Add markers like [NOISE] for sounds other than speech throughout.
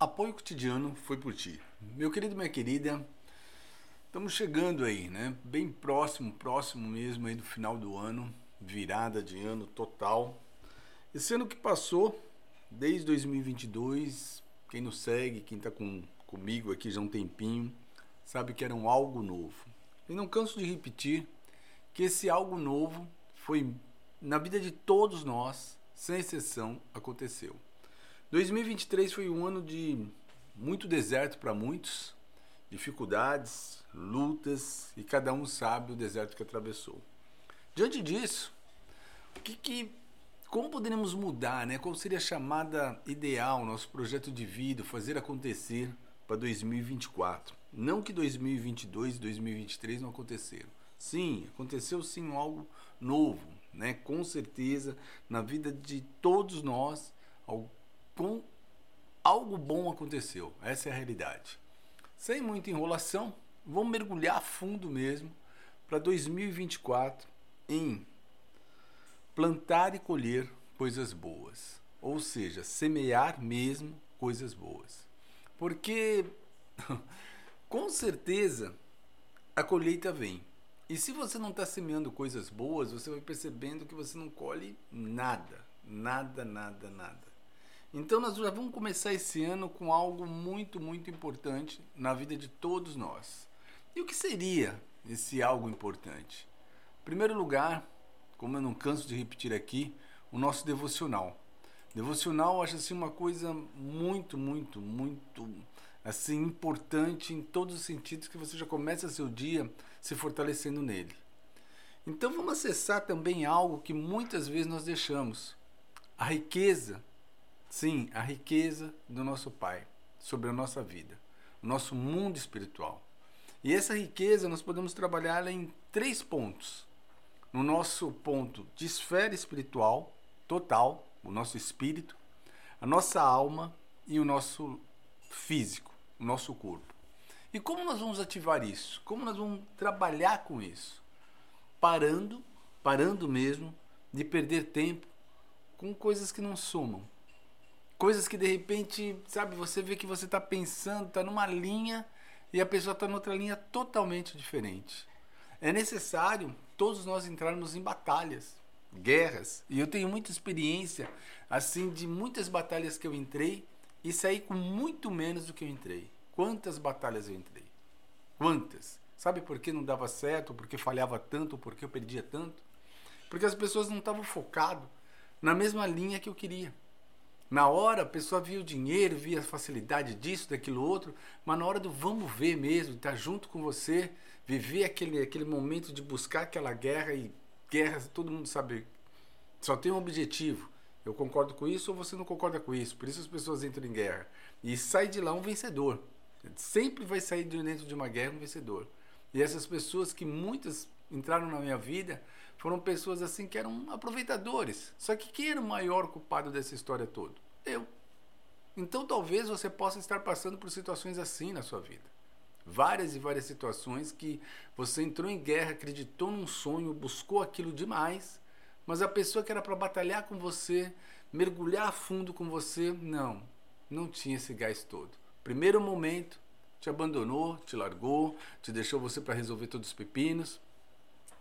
Apoio cotidiano foi por ti. Meu querido, minha querida, estamos chegando aí, né? Bem próximo, próximo mesmo aí do final do ano, virada de ano total. Esse ano que passou, desde 2022, quem nos segue, quem está com, comigo aqui já há um tempinho, sabe que era um algo novo. E não canso de repetir que esse algo novo foi na vida de todos nós, sem exceção, aconteceu. 2023 foi um ano de muito deserto para muitos, dificuldades, lutas e cada um sabe o deserto que atravessou. Diante disso, o que, que como poderíamos mudar, né? Qual seria a chamada ideal, nosso projeto de vida, fazer acontecer para 2024? Não que 2022 e 2023 não aconteceram. Sim, aconteceu sim algo novo, né? Com certeza na vida de todos nós, com algo bom aconteceu. Essa é a realidade. Sem muita enrolação, vamos mergulhar fundo mesmo para 2024 em plantar e colher coisas boas. Ou seja, semear mesmo coisas boas. Porque [LAUGHS] com certeza a colheita vem. E se você não está semeando coisas boas, você vai percebendo que você não colhe nada. Nada, nada, nada. Então nós já vamos começar esse ano com algo muito, muito importante na vida de todos nós. E o que seria esse algo importante? Em primeiro lugar, como eu não canso de repetir aqui, o nosso devocional. Devocional acho assim uma coisa muito, muito, muito assim importante em todos os sentidos que você já começa seu dia se fortalecendo nele. Então vamos acessar também algo que muitas vezes nós deixamos. A riqueza Sim, a riqueza do nosso Pai sobre a nossa vida, o nosso mundo espiritual. E essa riqueza nós podemos trabalhá-la em três pontos. No nosso ponto de esfera espiritual total, o nosso espírito, a nossa alma e o nosso físico, o nosso corpo. E como nós vamos ativar isso? Como nós vamos trabalhar com isso? Parando, parando mesmo de perder tempo com coisas que não somam, Coisas que de repente, sabe, você vê que você está pensando, está numa linha e a pessoa está noutra linha totalmente diferente. É necessário todos nós entrarmos em batalhas, guerras. E eu tenho muita experiência, assim, de muitas batalhas que eu entrei e saí com muito menos do que eu entrei. Quantas batalhas eu entrei? Quantas? Sabe por que não dava certo? Porque falhava tanto? Porque eu perdia tanto? Porque as pessoas não estavam focadas na mesma linha que eu queria. Na hora a pessoa via o dinheiro, via a facilidade disso, daquilo outro, mas na hora do vamos ver mesmo, estar junto com você, viver aquele, aquele momento de buscar aquela guerra e guerra, todo mundo sabe, só tem um objetivo. Eu concordo com isso ou você não concorda com isso. Por isso as pessoas entram em guerra. E sai de lá um vencedor. Sempre vai sair de dentro de uma guerra um vencedor. E essas pessoas que muitas entraram na minha vida foram pessoas assim que eram aproveitadores. Só que quem era o maior culpado dessa história toda? Eu. Então talvez você possa estar passando por situações assim na sua vida. Várias e várias situações que você entrou em guerra, acreditou num sonho, buscou aquilo demais, mas a pessoa que era para batalhar com você, mergulhar a fundo com você, não, não tinha esse gás todo. Primeiro momento, te abandonou, te largou, te deixou você para resolver todos os pepinos.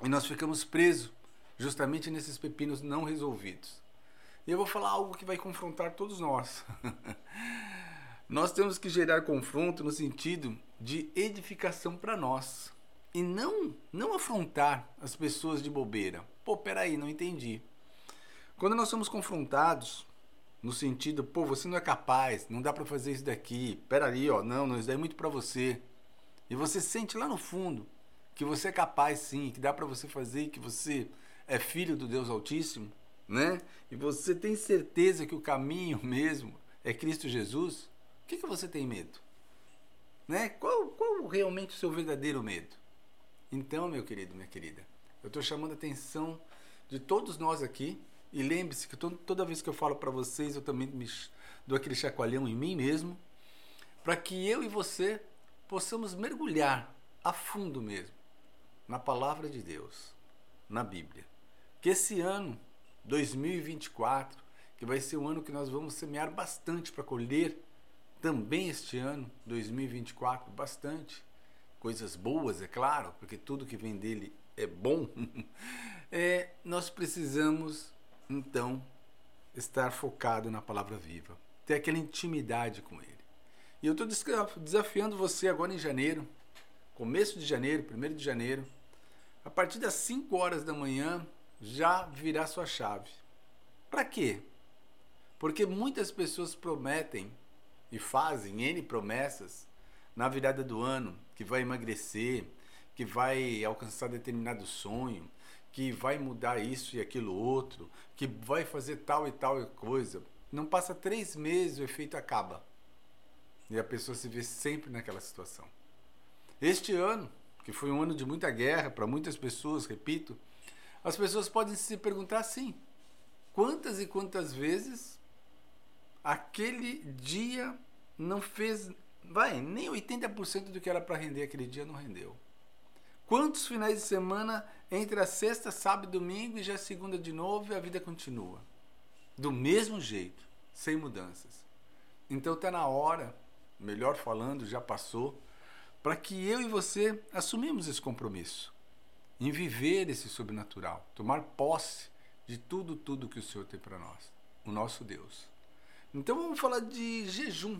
E nós ficamos presos justamente nesses pepinos não resolvidos. E eu vou falar algo que vai confrontar todos nós. [LAUGHS] nós temos que gerar confronto no sentido de edificação para nós. E não, não afrontar as pessoas de bobeira. Pô, peraí, não entendi. Quando nós somos confrontados no sentido, pô, você não é capaz, não dá para fazer isso daqui, peraí, ó, não, não, isso daí é muito para você. E você sente lá no fundo que você é capaz sim, que dá para você fazer, que você é filho do Deus Altíssimo, né? E você tem certeza que o caminho [LAUGHS] mesmo é Cristo Jesus, o que, que você tem medo? Né? Qual, qual realmente o seu verdadeiro medo? Então, meu querido, minha querida, eu estou chamando a atenção de todos nós aqui. E lembre-se que toda vez que eu falo para vocês, eu também me dou aquele chacoalhão em mim mesmo, para que eu e você possamos mergulhar a fundo mesmo na palavra de Deus, na Bíblia. Que esse ano, 2024, que vai ser um ano que nós vamos semear bastante para colher também este ano, 2024, bastante. Coisas boas, é claro, porque tudo que vem dele é bom. [LAUGHS] é, nós precisamos, então, estar focado na palavra viva, ter aquela intimidade com ele. E eu estou desafiando você agora em janeiro, começo de janeiro, primeiro de janeiro, a partir das 5 horas da manhã, já virar sua chave. Para quê? Porque muitas pessoas prometem e fazem N promessas na virada do ano que vai emagrecer, que vai alcançar determinado sonho, que vai mudar isso e aquilo outro, que vai fazer tal e tal coisa. Não passa três meses, o efeito acaba. E a pessoa se vê sempre naquela situação. Este ano, que foi um ano de muita guerra para muitas pessoas, repito, as pessoas podem se perguntar assim: quantas e quantas vezes aquele dia não fez, vai, nem 80% do que era para render aquele dia não rendeu. Quantos finais de semana entre a sexta, sábado e domingo e já é segunda de novo e a vida continua? Do mesmo jeito, sem mudanças. Então está na hora, melhor falando, já passou, para que eu e você assumimos esse compromisso em viver esse sobrenatural, tomar posse de tudo, tudo que o Senhor tem para nós, o nosso Deus. Então vamos falar de jejum.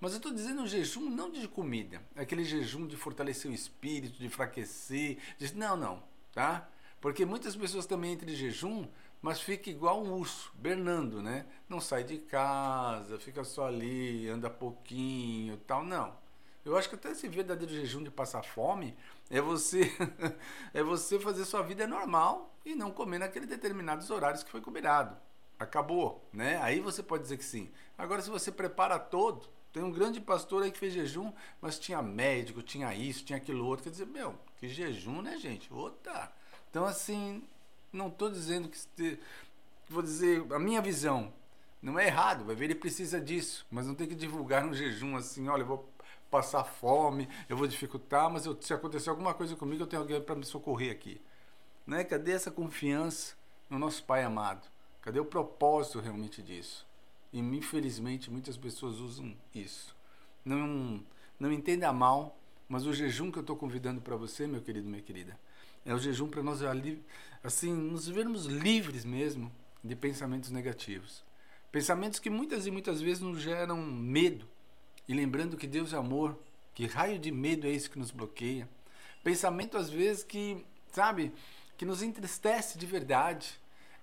Mas eu estou dizendo um jejum não de comida, aquele jejum de fortalecer o espírito, de enfraquecer. De... Não, não, tá? Porque muitas pessoas também entram em jejum, mas fica igual um urso, bernando, né? Não sai de casa, fica só ali, anda pouquinho tal. Não. Eu acho que até esse verdadeiro jejum de passar fome é você [LAUGHS] é você fazer sua vida normal e não comer naqueles determinados horários que foi combinado. Acabou, né? Aí você pode dizer que sim. Agora, se você prepara todo, tem um grande pastor aí que fez jejum, mas tinha médico, tinha isso, tinha aquilo outro. Quer dizer, meu, que jejum, né, gente? Outra. Então, assim, não estou dizendo que. Vou dizer, a minha visão não é errado, vai ver, ele precisa disso, mas não tem que divulgar um jejum assim, olha, eu vou passar fome, eu vou dificultar, mas eu, se acontecer alguma coisa comigo, eu tenho alguém para me socorrer aqui. Né? Cadê essa confiança no nosso Pai amado? Cadê o propósito realmente disso? E infelizmente muitas pessoas usam isso. Não, não entenda mal, mas o jejum que eu estou convidando para você, meu querido, minha querida, é o jejum para nós assim nos vermos livres mesmo de pensamentos negativos. Pensamentos que muitas e muitas vezes nos geram medo. E lembrando que Deus é amor, que raio de medo é esse que nos bloqueia. Pensamento às vezes que, sabe, que nos entristece de verdade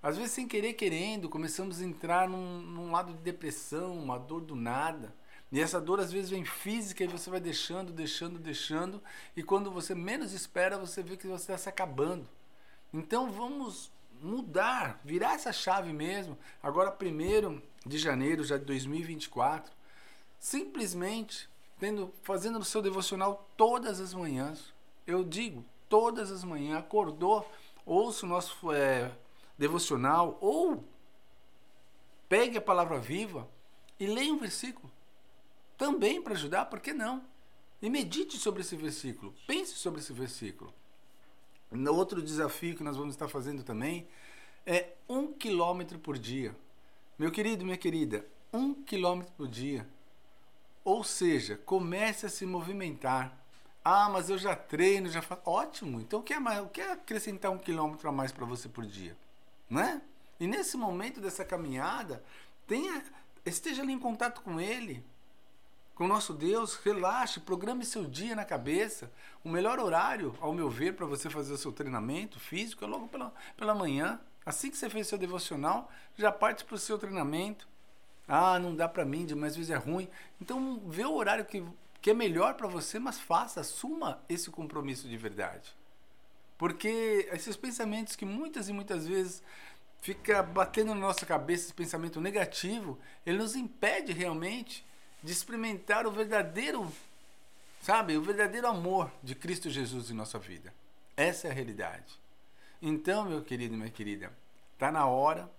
às vezes, sem querer, querendo, começamos a entrar num, num lado de depressão, uma dor do nada. E essa dor às vezes vem física e você vai deixando, deixando, deixando. E quando você menos espera, você vê que você está se acabando. Então vamos mudar, virar essa chave mesmo. Agora, primeiro de janeiro já de 2024, simplesmente tendo, fazendo o seu devocional todas as manhãs. Eu digo, todas as manhãs, acordou, ouça o nosso é, devocional ou pegue a palavra viva e leia um versículo. Também para ajudar, por que não? E medite sobre esse versículo, pense sobre esse versículo. Outro desafio que nós vamos estar fazendo também é um quilômetro por dia. Meu querido, minha querida, um quilômetro por dia. Ou seja, comece a se movimentar. Ah, mas eu já treino, já faço. Ótimo! Então o que é, mais, o que é acrescentar um quilômetro a mais para você por dia? né? E nesse momento dessa caminhada, tenha, esteja ali em contato com Ele, com o nosso Deus, relaxe, programe seu dia na cabeça. O melhor horário, ao meu ver, para você fazer o seu treinamento físico é logo pela, pela manhã. Assim que você fez seu devocional, já parte para o seu treinamento. Ah, não dá para mim, mas às vezes é ruim. Então, vê o horário que, que é melhor para você, mas faça, assuma esse compromisso de verdade. Porque esses pensamentos que muitas e muitas vezes fica batendo na nossa cabeça esse pensamento negativo, ele nos impede realmente de experimentar o verdadeiro, sabe, o verdadeiro amor de Cristo Jesus em nossa vida. Essa é a realidade. Então, meu querido minha querida, está na hora,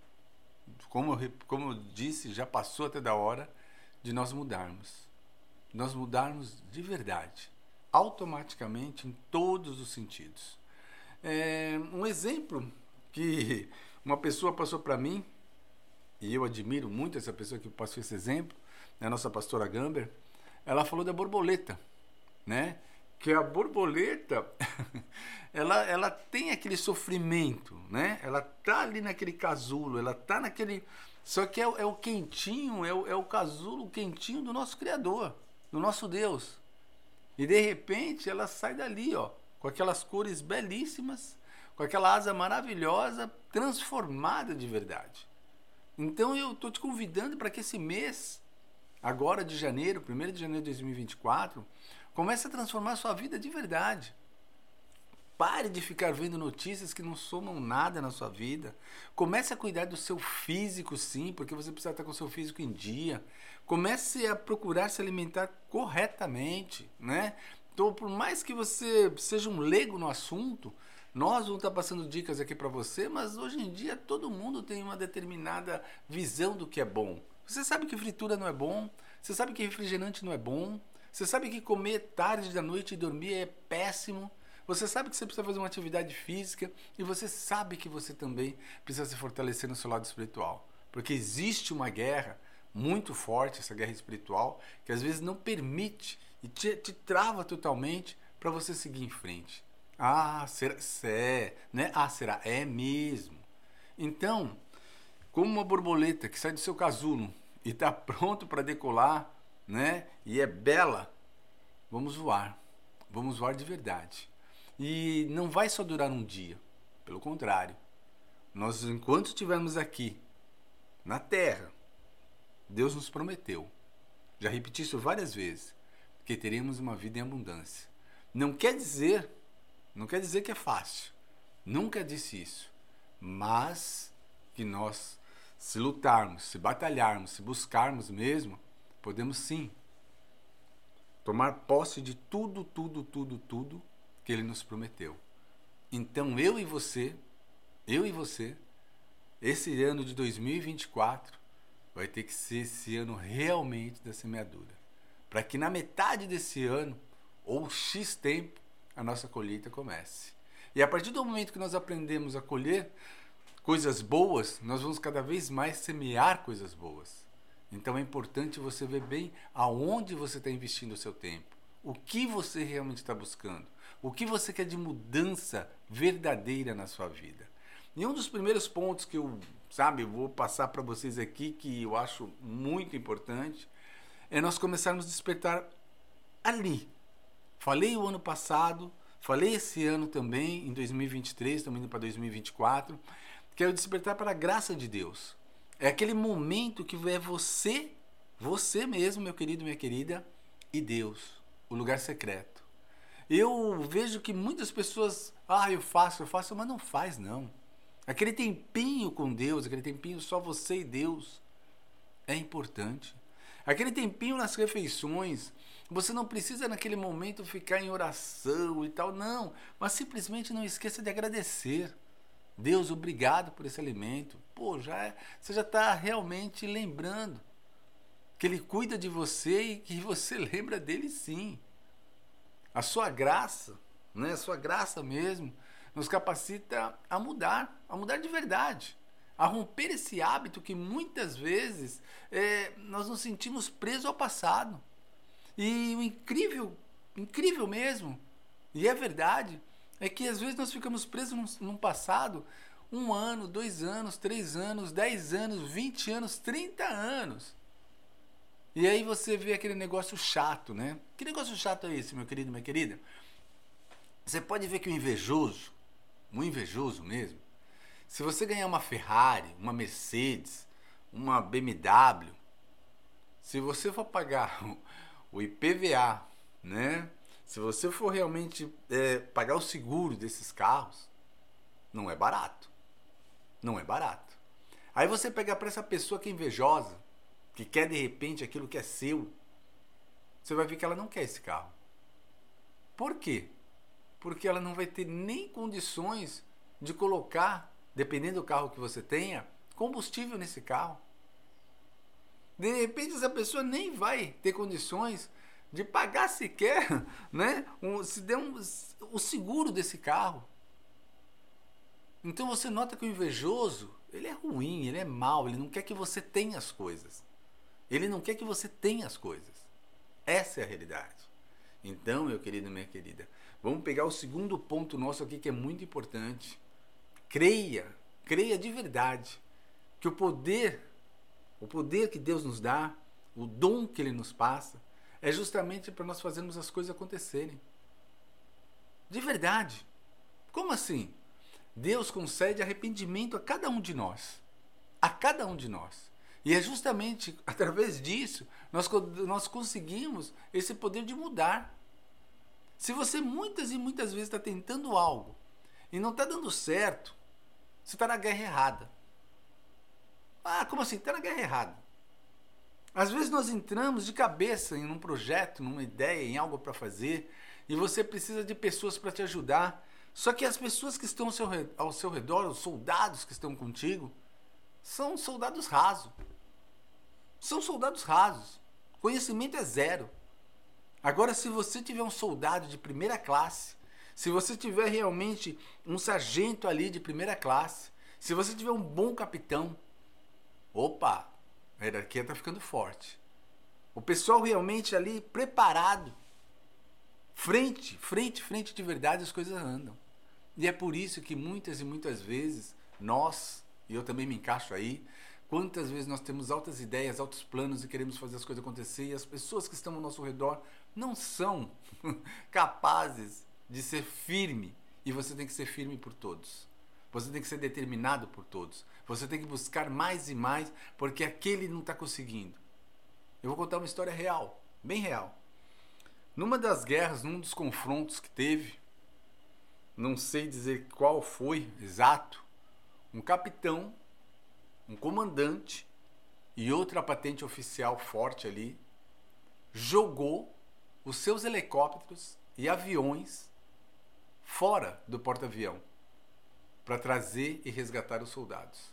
como eu, como eu disse, já passou até da hora, de nós mudarmos. Nós mudarmos de verdade, automaticamente em todos os sentidos. É, um exemplo que uma pessoa passou para mim, e eu admiro muito essa pessoa que passou esse exemplo, né, a nossa pastora Gamber, ela falou da borboleta, né? Que a borboleta, [LAUGHS] ela, ela tem aquele sofrimento, né? Ela tá ali naquele casulo, ela tá naquele... Só que é, é o quentinho, é o, é o casulo quentinho do nosso Criador, do nosso Deus. E de repente ela sai dali, ó, com aquelas cores belíssimas, com aquela asa maravilhosa, transformada de verdade. Então eu estou te convidando para que esse mês, agora de janeiro, 1 de janeiro de 2024, comece a transformar a sua vida de verdade. Pare de ficar vendo notícias que não somam nada na sua vida. Comece a cuidar do seu físico, sim, porque você precisa estar com o seu físico em dia. Comece a procurar se alimentar corretamente, né? Então, por mais que você seja um leigo no assunto, nós vamos estar passando dicas aqui para você, mas hoje em dia todo mundo tem uma determinada visão do que é bom. Você sabe que fritura não é bom, você sabe que refrigerante não é bom, você sabe que comer tarde da noite e dormir é péssimo. Você sabe que você precisa fazer uma atividade física e você sabe que você também precisa se fortalecer no seu lado espiritual. Porque existe uma guerra muito forte, essa guerra espiritual, que às vezes não permite e te, te trava totalmente para você seguir em frente. Ah, será? É, né? Ah, será? É mesmo. Então, como uma borboleta que sai do seu casulo e está [LAUGHS] pronto para decolar, né? E é bela, vamos voar. Vamos voar de verdade. E não vai só durar um dia. Pelo contrário. Nós, enquanto estivermos aqui, na Terra, Deus nos prometeu. Já repeti isso várias vezes. Que teremos uma vida em abundância. Não quer dizer, não quer dizer que é fácil. Nunca disse isso. Mas que nós, se lutarmos, se batalharmos, se buscarmos mesmo, podemos sim tomar posse de tudo, tudo, tudo, tudo que ele nos prometeu. Então eu e você, eu e você, esse ano de 2024 vai ter que ser esse ano realmente da semeadura. Para que na metade desse ano, ou X tempo, a nossa colheita comece. E a partir do momento que nós aprendemos a colher coisas boas, nós vamos cada vez mais semear coisas boas. Então é importante você ver bem aonde você está investindo o seu tempo. O que você realmente está buscando? O que você quer de mudança verdadeira na sua vida? E um dos primeiros pontos que eu, sabe, vou passar para vocês aqui, que eu acho muito importante, é nós começarmos a despertar ali. Falei o ano passado, falei esse ano também, em 2023, estamos indo para 2024, que é o despertar para a graça de Deus. É aquele momento que é você, você mesmo, meu querido, minha querida, e Deus o lugar secreto. Eu vejo que muitas pessoas, ah, eu faço, eu faço, mas não faz não. Aquele tempinho com Deus, aquele tempinho só você e Deus é importante. Aquele tempinho nas refeições, você não precisa naquele momento ficar em oração e tal, não, mas simplesmente não esqueça de agradecer. Deus, obrigado por esse alimento. Pô, já é, você já está realmente lembrando que Ele cuida de você e que você [LAUGHS] lembra dele sim. A sua graça, né, a sua graça mesmo, nos capacita a mudar, a mudar de verdade, a romper esse hábito que muitas vezes é, nós nos sentimos presos ao passado. E o incrível, incrível mesmo, e é verdade, é que às vezes nós ficamos presos num, passado um ano, dois anos, três anos, dez anos, vinte anos, trinta anos. E aí você vê aquele negócio chato, né? Que negócio chato é esse, meu querido, minha querida? Você pode ver que o invejoso, um invejoso mesmo, se você ganhar uma Ferrari, uma Mercedes, uma BMW, se você for pagar [LAUGHS] o IPVA, né? Se você for realmente é, pagar o seguro desses carros, não é barato. Não é barato. Aí você pega para essa pessoa que é invejosa, que quer de repente aquilo que é seu, você vai ver que ela não quer esse carro. Por quê? Porque ela não vai ter nem condições de colocar, dependendo do carro que você tenha, combustível nesse carro. De repente essa pessoa nem vai ter condições de pagar sequer, [LAUGHS] né, um, se der um, o seguro desse carro. Então você nota que o invejoso, ele é ruim, ele é mau, ele não quer que você tenha as coisas. Ele não quer que você tenha as coisas. Essa é a realidade. Então, meu querido, minha querida, vamos pegar o segundo ponto nosso aqui que é muito importante. Creia, creia de verdade que o poder, o poder que Deus nos dá, o dom que ele nos passa, é justamente para nós fazermos as coisas acontecerem. De verdade. Como assim? Deus concede arrependimento a cada um de nós. A cada um de nós. E é justamente [LAUGHS] através disso nós, nós conseguimos esse poder de mudar. Se você muitas e muitas vezes está tentando algo e não está dando certo, você está na guerra errada. Ah, como assim? Está na guerra errada. Às vezes nós entramos de cabeça em um projeto, numa ideia, em algo para fazer, e você precisa de pessoas para te ajudar. Só que as pessoas que estão ao seu, ao seu redor, os soldados que estão contigo, são soldados rasos. São soldados rasos. Conhecimento é zero. Agora, se você tiver um soldado de primeira classe, se você tiver realmente um sargento ali de primeira classe, se você tiver um bom capitão, opa, a hierarquia está ficando forte. O pessoal realmente ali preparado, frente, frente, frente de verdade, as coisas andam. E é por isso que muitas e muitas vezes nós, e eu também me encaixo aí, quantas vezes nós temos altas ideias, altos planos e queremos fazer as coisas acontecer e as pessoas que estão ao nosso redor não são [LAUGHS] capazes de ser firme. E você tem que ser firme por todos. Você tem que ser determinado por todos. Você tem que buscar mais e mais, porque aquele não está conseguindo. Eu vou contar uma história real, bem real. Numa das guerras, num dos confrontos que teve, não sei dizer qual foi exato, um capitão, um comandante e outra patente oficial forte ali jogou os seus helicópteros e aviões fora do porta-avião para trazer e resgatar os soldados.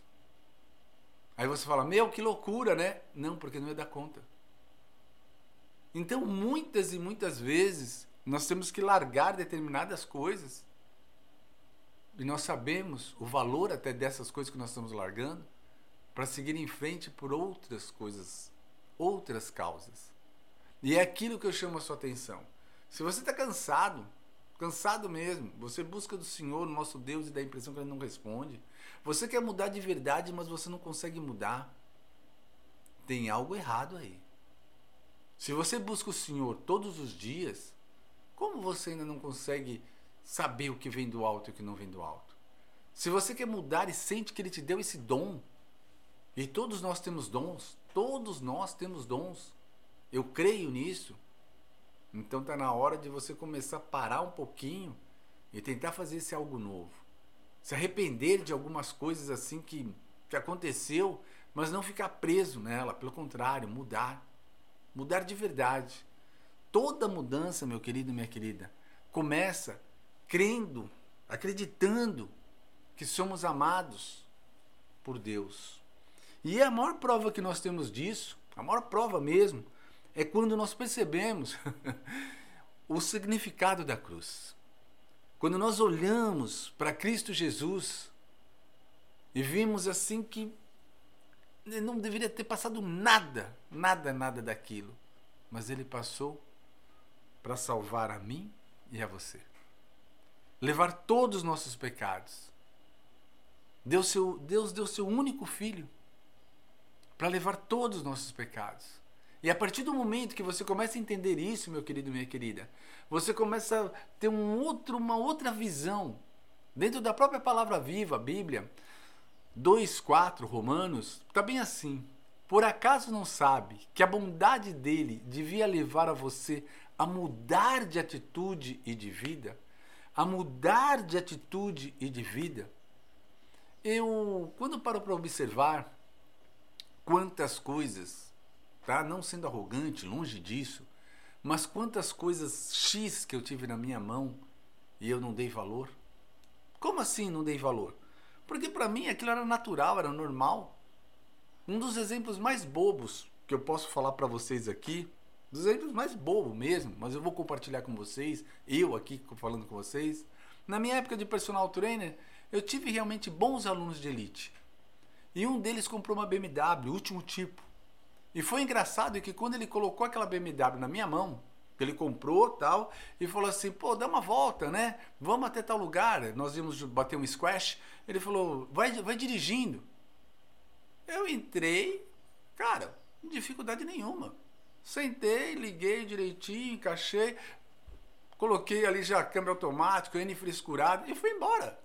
Aí você fala: "Meu, que loucura, né?" Não, porque não ia dar conta. Então, muitas e muitas vezes nós temos que largar determinadas coisas e nós sabemos o valor até dessas coisas que nós estamos largando para seguir em frente por outras coisas, outras causas. E é aquilo que eu chamo a sua atenção. Se você está cansado, cansado mesmo, você busca do Senhor, nosso Deus, e dá a impressão que Ele não responde. Você quer mudar de verdade, mas você não consegue mudar. Tem algo errado aí. Se você busca o Senhor todos os dias, como você ainda não consegue saber o que vem do alto e o que não vem do alto. Se você quer mudar e sente que Ele te deu esse dom, e todos nós temos dons, todos nós temos dons, eu creio nisso, então está na hora de você começar a parar um pouquinho e tentar fazer esse algo novo. Se arrepender de algumas coisas assim que, que aconteceu, mas não ficar preso nela, pelo contrário, mudar. Mudar de verdade. Toda mudança, meu querido minha querida, começa crendo, acreditando que somos amados por Deus. E a maior prova que nós temos disso, a maior prova mesmo, é quando nós percebemos [LAUGHS] o significado da cruz. Quando nós olhamos para Cristo Jesus e vimos assim que não deveria ter passado nada, nada, nada daquilo, mas ele passou para salvar a mim e a você levar todos os nossos pecados. Deus, seu, Deus deu seu único filho para levar todos os nossos pecados. E a partir do momento que você começa a entender isso, meu querido, minha querida, você começa a ter um outro, uma outra visão. Dentro da própria palavra viva, a Bíblia, 2,4 Romanos, está bem assim. Por acaso não sabe que a bondade dele devia levar a você a mudar de atitude e de vida? A mudar de atitude e de vida, eu, quando paro para observar quantas coisas, tá? não sendo arrogante, longe disso, mas quantas coisas X que eu tive na minha mão e eu não dei valor. Como assim não dei valor? Porque para mim aquilo era natural, era normal. Um dos exemplos mais bobos que eu posso falar para vocês aqui dos exemplos mais bobos mesmo, mas eu vou compartilhar com vocês, eu aqui falando com vocês. Na minha época de personal trainer, eu tive realmente bons alunos de elite. E um deles comprou uma BMW, último tipo. E foi engraçado que quando ele colocou aquela BMW na minha mão, ele comprou tal, e falou assim, pô, dá uma volta, né? Vamos até tal lugar. Nós íamos bater um squash. Ele falou, vai, vai dirigindo. Eu entrei, cara, dificuldade nenhuma. Sentei, liguei direitinho, encaixei, coloquei ali já a câmera automática, N frescurado e fui embora.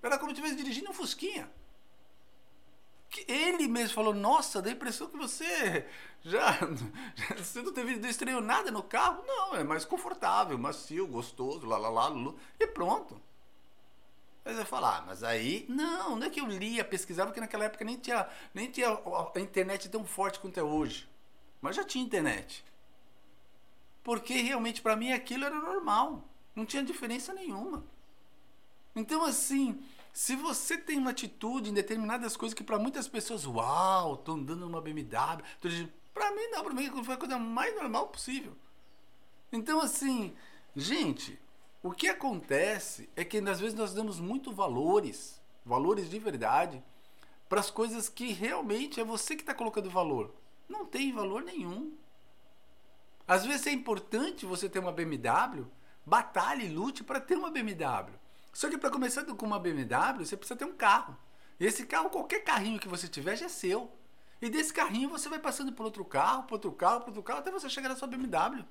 Era como se estivesse dirigindo um Fusquinha. Ele mesmo falou, nossa, dá a impressão que você já, [LAUGHS] você não teve estranho nada no carro. Não, é mais confortável, macio, gostoso, lá, lá, lá, lá e pronto. Aí você fala, ah, mas aí. Não, não é que eu lia, pesquisava, porque naquela época nem tinha, nem tinha a internet tão forte quanto é hoje. Mas já tinha internet. Porque realmente para mim aquilo era normal. Não tinha diferença nenhuma. Então, assim, se você tem uma atitude em determinadas coisas que para muitas pessoas, uau, tô andando numa BMW, para mim não, para mim foi a coisa mais normal possível. Então, assim, gente, o que acontece é que às vezes nós damos muito valores, valores de verdade, para as coisas que realmente é você que está colocando valor. Não tem valor nenhum. Às vezes é importante você ter uma BMW, batalhe, lute para ter uma BMW. Só que para começar com uma BMW, você precisa ter um carro. E esse carro, qualquer carrinho que você tiver, já é seu. E desse carrinho você vai passando por outro carro, por outro carro, por outro carro, até você chegar na sua BMW.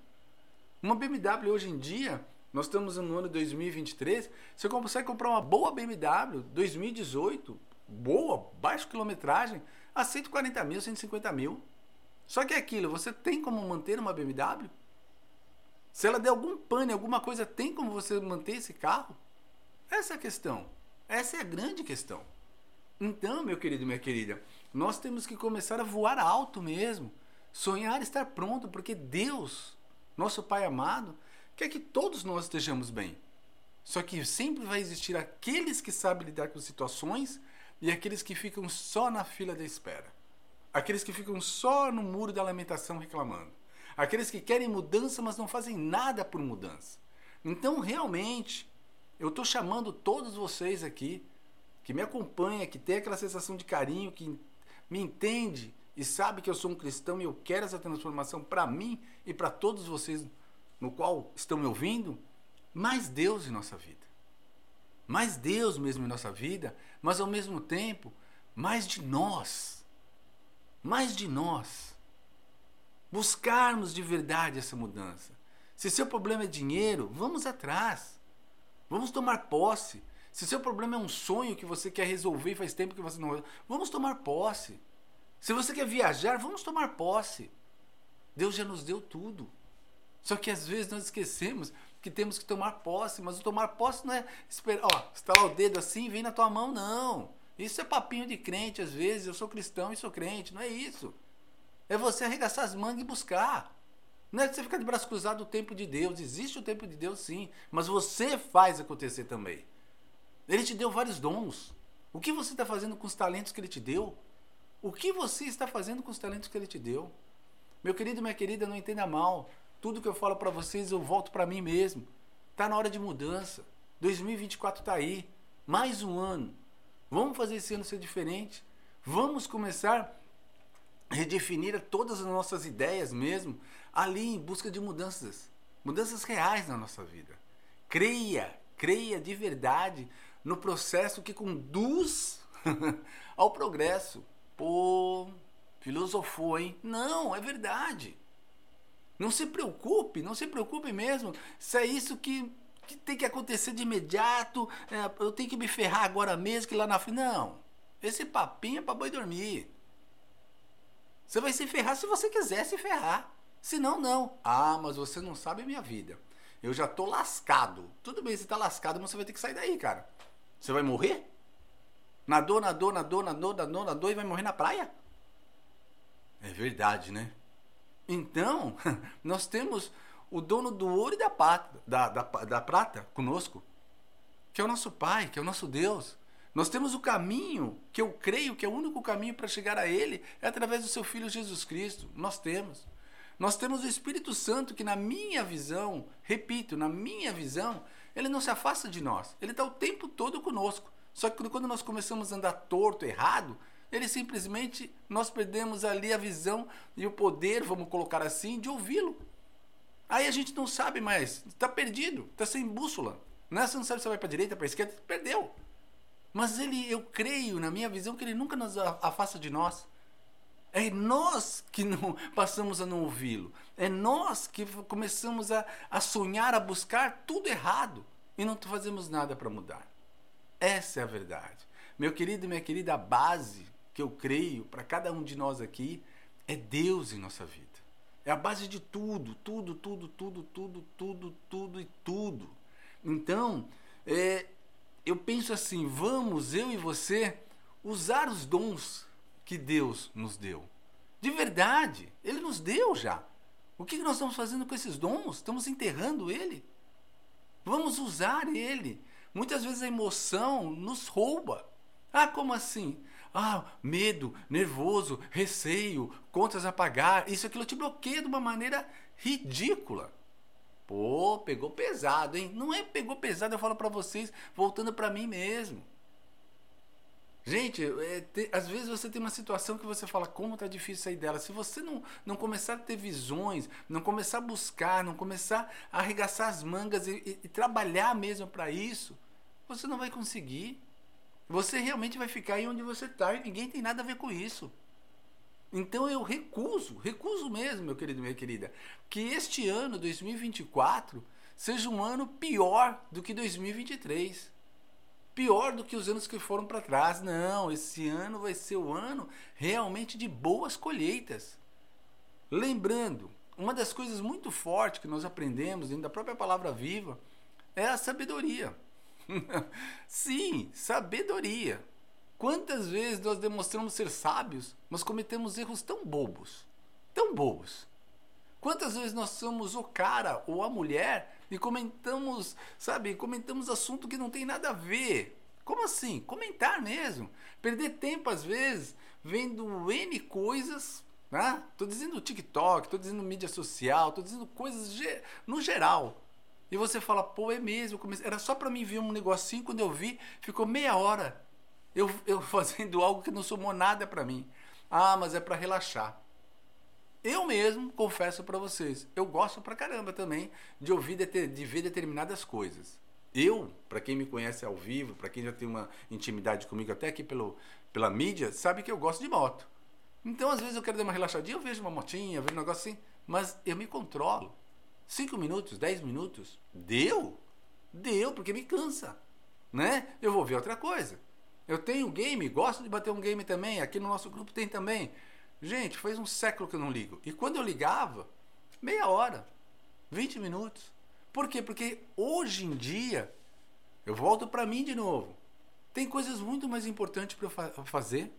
Uma BMW hoje em dia, nós estamos no ano 2023, você consegue comprar uma boa BMW 2018, boa, baixa quilometragem, a 140 mil, 150 mil. Só que é aquilo, você tem como manter uma BMW? Se ela der algum pane, alguma coisa, tem como você manter esse carro? Essa é a questão. Essa é a grande questão. Então, meu querido minha querida, nós temos que começar a voar alto mesmo. Sonhar estar pronto, porque Deus, nosso Pai amado, quer que todos nós estejamos bem. Só que sempre vai existir aqueles que sabem lidar com situações e aqueles que ficam só na fila da espera. Aqueles que ficam só no muro da lamentação reclamando. Aqueles que querem mudança, mas não fazem nada por mudança. Então, realmente, eu estou chamando todos vocês aqui que me acompanha, que tem aquela sensação de carinho, que me entende e sabe que eu sou um cristão e eu quero essa transformação para mim e para todos vocês no qual estão me ouvindo, mais Deus em nossa vida. Mais Deus mesmo em nossa vida, mas ao mesmo tempo, mais de nós. Mais de nós. Buscarmos de verdade essa mudança. Se seu problema é dinheiro, vamos atrás. Vamos tomar posse. Se seu problema é um sonho que você quer resolver e faz tempo que você não. Vamos tomar posse. Se você quer viajar, vamos tomar posse. Deus já nos deu tudo. Só que às vezes nós esquecemos que temos que tomar posse, mas o tomar posse não é esperar, ó, estalar o dedo assim e vem na tua mão, não. Isso é papinho de crente às vezes, eu sou cristão e sou crente, não é isso. É você arregaçar as mangas e buscar. Não é você ficar de braço cruzado o tempo de Deus. Existe o tempo de Deus sim, mas você faz acontecer também. Ele te deu vários dons. O que você está fazendo com os talentos que ele te deu? O que você está fazendo com os talentos que ele te deu? Meu querido minha querida, não entenda mal. Tudo que eu falo para vocês eu volto para mim mesmo. Tá na hora de mudança. 2024 está aí. Mais um ano. Vamos fazer esse ano ser diferente. Vamos começar a redefinir todas as nossas ideias mesmo ali em busca de mudanças, mudanças reais na nossa vida. Creia, creia de verdade no processo que conduz [LAUGHS] ao progresso. Pô, filosofou, hein? Não, é verdade. Não se preocupe, não se preocupe mesmo. Se é isso que, que tem que acontecer de imediato, é, eu tenho que me ferrar agora mesmo, que lá na frente. Não. Esse papinho é para boi dormir. Você vai se ferrar se você quiser se ferrar. Se não, não. Ah, mas você não sabe a minha vida. Eu já tô lascado. Tudo bem, você tá lascado, mas você vai ter que sair daí, cara. Você vai morrer? Nadou, nadou, nadou, nadou, nadou, nadou e vai morrer na praia? É verdade, né? Então, [LAUGHS] nós temos o dono do ouro e da, pata, da, da, da prata conosco, que é o nosso Pai, que é o nosso Deus. Nós temos o caminho, que eu creio que é o único caminho para chegar a Ele, é através do seu Filho Jesus Cristo. Nós temos. Nós temos o Espírito Santo que, na minha visão, repito, na minha visão, ele não se afasta de nós. Ele está o tempo todo conosco. Só que quando nós começamos a andar torto, errado, Ele simplesmente, nós perdemos ali a visão e o poder, vamos colocar assim, de ouvi-lo. Aí a gente não sabe mais, está perdido, está sem bússola. Né? Você não sabe se vai para direita, para esquerda, perdeu. Mas ele, eu creio, na minha visão, que ele nunca nos afasta de nós. É nós que não [LAUGHS] passamos a não ouvi-lo. É nós que começamos a, a sonhar, a buscar tudo errado e não fazemos nada para mudar. Essa é a verdade. Meu querido e minha querida, a base que eu creio para cada um de nós aqui é Deus em nossa vida. É a base de tudo, tudo, tudo, tudo, tudo, tudo, tudo e tudo. Então, é, eu penso assim: vamos, eu e você, usar os dons que Deus nos deu. De verdade, Ele nos deu já. O que nós estamos fazendo com esses dons? Estamos enterrando Ele? Vamos usar Ele. Muitas vezes a emoção nos rouba. Ah, como assim? Ah, medo, nervoso, receio, contas a pagar, isso aquilo te bloqueia de uma maneira ridícula. Pô, pegou pesado, hein? Não é pegou pesado, eu falo para vocês, voltando para mim mesmo. Gente, é, te, às vezes você tem uma situação que você fala, como tá difícil sair dela. Se você não, não começar a ter visões, não começar a buscar, não começar a arregaçar as mangas e, e, e trabalhar mesmo para isso, você não vai conseguir. Você realmente vai ficar aí onde você está e ninguém tem nada a ver com isso. Então eu recuso, recuso mesmo, meu querido, minha querida, que este ano, 2024, seja um ano pior do que 2023. Pior do que os anos que foram para trás. Não, esse ano vai ser o ano realmente de boas colheitas. Lembrando, uma das coisas muito fortes que nós aprendemos dentro da própria palavra viva é a sabedoria. [LAUGHS] Sim, sabedoria. Quantas vezes nós demonstramos ser sábios, mas cometemos erros tão bobos, tão bobos. Quantas vezes nós somos o cara ou a mulher e comentamos, sabe, comentamos assunto que não tem nada a ver. Como assim? Comentar mesmo. Perder tempo às vezes vendo N coisas, né? Tô dizendo TikTok, tô dizendo mídia social, tô dizendo coisas no geral. E você fala, pô, é mesmo. Era só para mim ver um negocinho, quando eu vi, ficou meia hora eu, [LAUGHS] eu fazendo algo que não somou nada para mim. Ah, mas é para relaxar. Eu mesmo confesso para vocês, eu gosto pra caramba também de ouvir de ver determinadas coisas. Eu, para quem me conhece ao vivo, para quem já tem uma intimidade comigo até aqui pelo, pela mídia, sabe que eu gosto de moto. Então, às vezes eu quero dar uma relaxadinha, eu vejo uma motinha, vejo um negócio assim, mas eu me controlo. Cinco minutos, dez minutos, deu? Deu, porque me cansa, né? Eu vou ver outra coisa. Eu tenho game, gosto de bater um game também. Aqui no nosso grupo tem também. Gente, faz um século que eu não ligo. E quando eu ligava, meia hora, 20 minutos. Por quê? Porque hoje em dia, eu volto para mim de novo. Tem coisas muito mais importantes para eu fa fazer.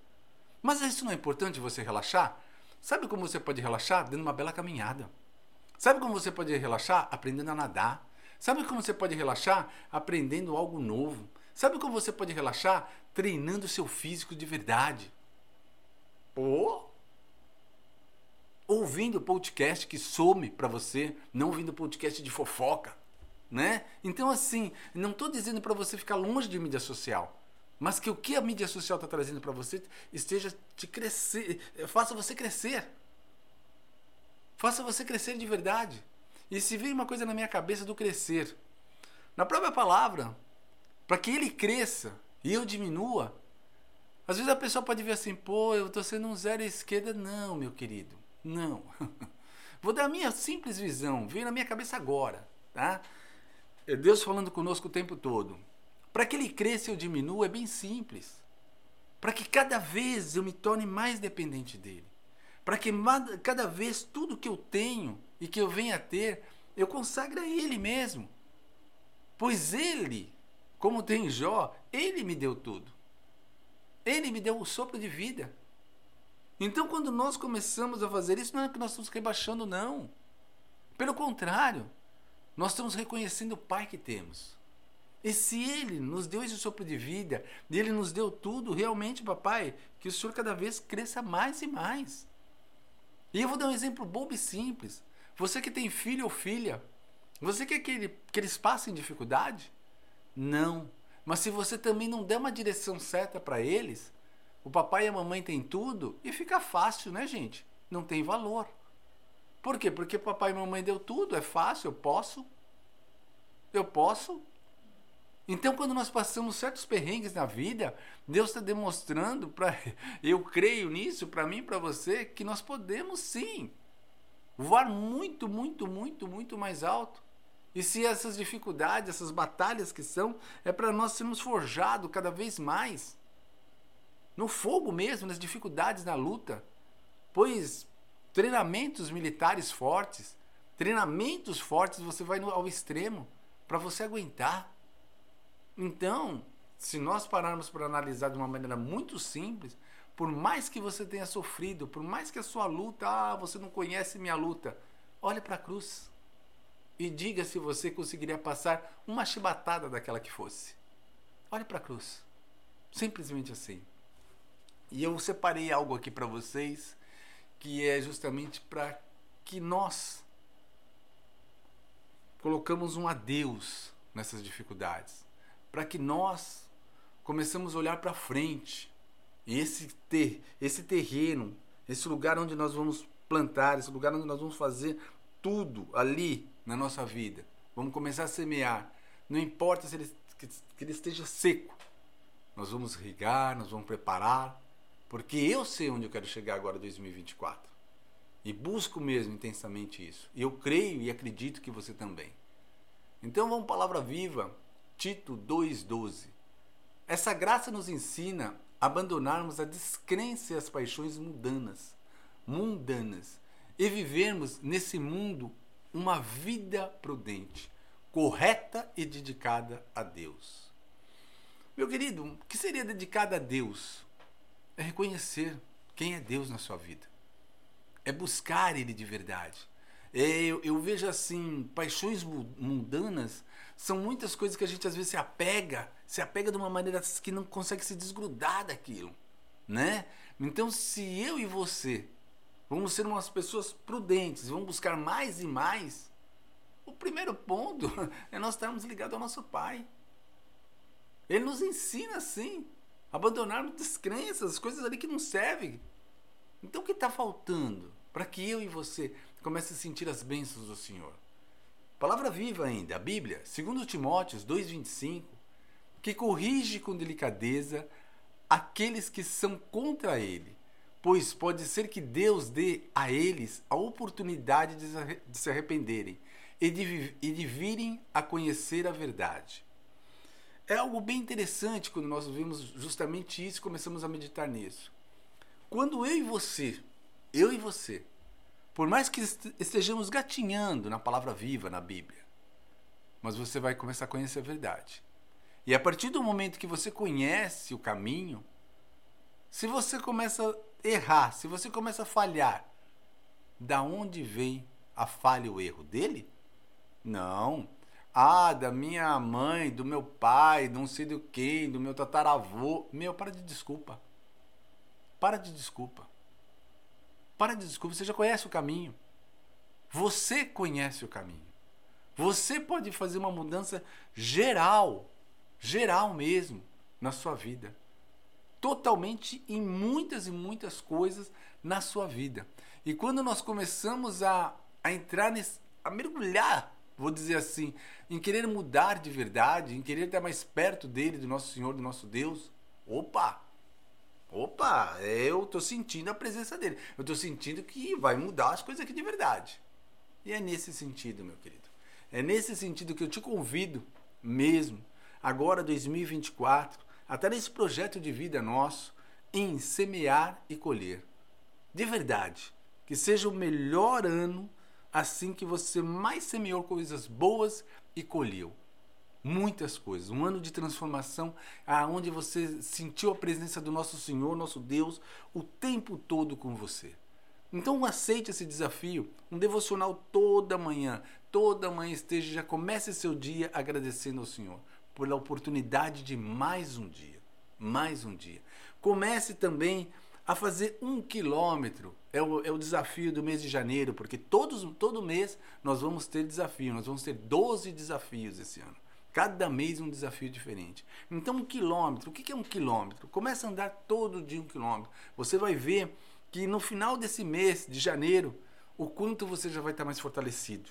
Mas isso não é importante você relaxar? Sabe como você pode relaxar? Dando uma bela caminhada. Sabe como você pode relaxar? Aprendendo a nadar. Sabe como você pode relaxar? Aprendendo algo novo. Sabe como você pode relaxar? Treinando seu físico de verdade. Ou ouvindo podcast que some para você, não ouvindo podcast de fofoca, né? Então assim, não estou dizendo para você ficar longe de mídia social, mas que o que a mídia social está trazendo para você esteja te crescer, faça você crescer, faça você crescer de verdade. E se vem uma coisa na minha cabeça do crescer, na própria palavra, para que ele cresça e eu diminua. Às vezes a pessoa pode ver assim, pô, eu estou sendo um zero à esquerda. Não, meu querido, não. [LAUGHS] Vou dar a minha simples visão, veio na minha cabeça agora, tá? É Deus falando conosco o tempo todo. Para que ele cresça e eu diminua é bem simples. Para que cada vez eu me torne mais dependente dele. Para que cada vez tudo que eu tenho e que eu venha a ter, eu consagre a ele mesmo. Pois ele como tem Jó, ele me deu tudo. Ele me deu o sopro de vida. Então, quando nós começamos a fazer isso, não é que nós estamos rebaixando, não. Pelo contrário, nós estamos reconhecendo o Pai que temos. E se Ele nos deu esse sopro de vida, e Ele nos deu tudo, realmente, papai, que o Senhor cada vez cresça mais e mais. E eu vou dar um exemplo bobo e simples. Você que tem filho ou filha, você quer que, ele, que eles passem dificuldade? Não. Mas se você também não der uma direção certa para eles, O papai e a mamãe têm tudo e fica fácil, né, gente? Não tem valor. Por quê? Porque papai e mamãe deu tudo, é fácil, eu posso. Eu posso. Então, quando nós passamos certos perrengues na vida, Deus está demonstrando para [LAUGHS] eu creio nisso, para mim, para você, que nós podemos sim voar muito, muito, muito, muito mais alto. E se essas dificuldades, essas batalhas que são, é para nós sermos forjados cada vez mais no fogo mesmo, nas dificuldades na luta. Pois treinamentos militares fortes, treinamentos fortes, você vai ao extremo para você aguentar. Então, se nós pararmos para analisar de uma maneira muito simples, por mais que você tenha sofrido, por mais que a sua luta, ah, você não conhece minha luta, olhe para a cruz e diga se você conseguiria passar uma chibatada daquela que fosse. Olhe para a cruz. Simplesmente assim. E eu separei algo aqui para vocês que é justamente para que nós colocamos um adeus nessas dificuldades, para que nós começamos a olhar para frente. E esse ter, esse terreno, esse lugar onde nós vamos plantar, esse lugar onde nós vamos fazer tudo ali na nossa vida. Vamos começar a semear. Não importa se ele, que, que ele esteja seco. Nós vamos regar, nós vamos preparar, porque eu sei onde eu quero chegar agora em 2024. E busco mesmo intensamente isso. E eu creio e acredito que você também. Então vamos palavra viva, Tito 2:12. Essa graça nos ensina a abandonarmos a descrença e as paixões mundanas, mundanas, e vivermos nesse mundo uma vida prudente, correta e dedicada a Deus. Meu querido, o que seria dedicada a Deus? É reconhecer quem é Deus na sua vida. É buscar Ele de verdade. É, eu, eu, vejo assim, paixões mundanas são muitas coisas que a gente às vezes se apega, se apega de uma maneira que não consegue se desgrudar daquilo, né? Então, se eu e você vamos ser umas pessoas prudentes, vamos buscar mais e mais, o primeiro ponto [LAUGHS] é nós estarmos ligados ao nosso Pai. Ele nos ensina assim, abandonarmos descrenças, as coisas ali que não servem. Então, o que está faltando para que eu e você comece a sentir as bênçãos do Senhor? Palavra viva ainda, a Bíblia, segundo Timóteos 2:25, que corrige com delicadeza aqueles que são contra ele, pois pode ser que Deus dê a eles a oportunidade de se arrependerem e de, e de virem a conhecer a verdade. É algo bem interessante quando nós vemos justamente isso e começamos a meditar nisso. Quando eu e você, eu e você, por mais que estejamos gatinhando na palavra viva na Bíblia, mas você vai começar a conhecer a verdade. E a partir do momento que você conhece o caminho, se você começa a errar, se você começa a falhar, da onde vem a falha o erro dele? Não. Ah, da minha mãe, do meu pai, não sei do quem, do meu tataravô. Meu, para de desculpa. Para de desculpa. Para de desculpa, você já conhece o caminho. Você conhece o caminho. Você pode fazer uma mudança geral, geral mesmo, na sua vida. Totalmente em muitas e muitas coisas na sua vida. E quando nós começamos a, a entrar nesse, a mergulhar vou dizer assim, em querer mudar de verdade, em querer estar mais perto dele, do nosso Senhor, do nosso Deus, opa! Opa, eu estou sentindo a presença dele. Eu estou sentindo que vai mudar as coisas aqui de verdade. E é nesse sentido, meu querido. É nesse sentido que eu te convido mesmo, agora 2024, até nesse projeto de vida nosso, em semear e colher. De verdade, que seja o melhor ano assim que você mais semeou coisas boas e colheu muitas coisas. Um ano de transformação aonde você sentiu a presença do nosso Senhor, nosso Deus, o tempo todo com você. Então aceite esse desafio, um devocional toda manhã, toda manhã esteja, já comece seu dia agradecendo ao Senhor pela oportunidade de mais um dia, mais um dia. Comece também a fazer um quilômetro. É o, é o desafio do mês de janeiro, porque todos, todo mês nós vamos ter desafio. Nós vamos ter 12 desafios esse ano. Cada mês um desafio diferente. Então, um quilômetro, o que é um quilômetro? Começa a andar todo dia um quilômetro. Você vai ver que no final desse mês de janeiro, o quanto você já vai estar mais fortalecido.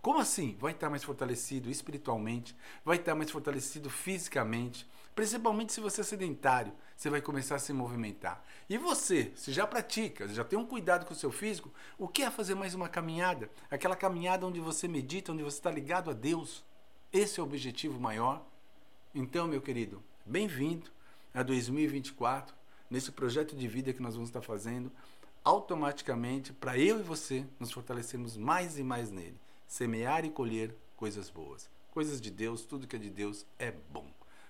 Como assim? Vai estar mais fortalecido espiritualmente, vai estar mais fortalecido fisicamente, principalmente se você é sedentário, você vai começar a se movimentar. E você, se já pratica, já tem um cuidado com o seu físico, o que é fazer mais uma caminhada? Aquela caminhada onde você medita, onde você está ligado a Deus. Esse é o objetivo maior. Então, meu querido, bem-vindo a 2024, nesse projeto de vida que nós vamos estar fazendo, automaticamente para eu e você nos fortalecermos mais e mais nele semear e colher coisas boas. Coisas de Deus, tudo que é de Deus é bom.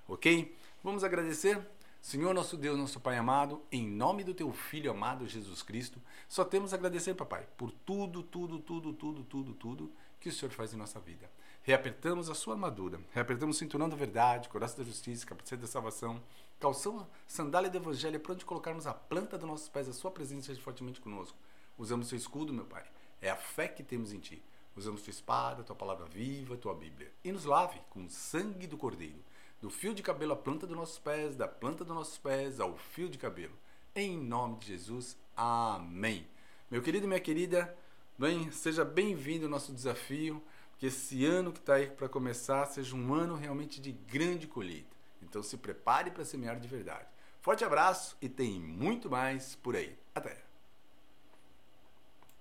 Ok? Vamos agradecer? Senhor nosso Deus, nosso Pai amado, em nome do teu Filho amado Jesus Cristo, só temos a agradecer, papai, por tudo, tudo, tudo, tudo, tudo, tudo que o Senhor faz em nossa vida. Reapertamos a sua armadura, reapertamos o cinturão da verdade, coração da justiça, capacete da salvação, calção, sandália do evangelho, para onde colocarmos a planta dos nossos pés, a sua presença seja fortemente conosco. Usamos seu escudo, meu Pai. É a fé que temos em Ti. Usamos tua espada, tua palavra viva, tua Bíblia. E nos lave com o sangue do Cordeiro, do fio de cabelo à planta dos nossos pés, da planta dos nossos pés ao fio de cabelo. Em nome de Jesus, amém. Meu querido e minha querida, bem, seja bem-vindo ao nosso desafio. Que esse ano que está aí para começar seja um ano realmente de grande colheita. Então se prepare para semear de verdade. Forte abraço e tem muito mais por aí. Até!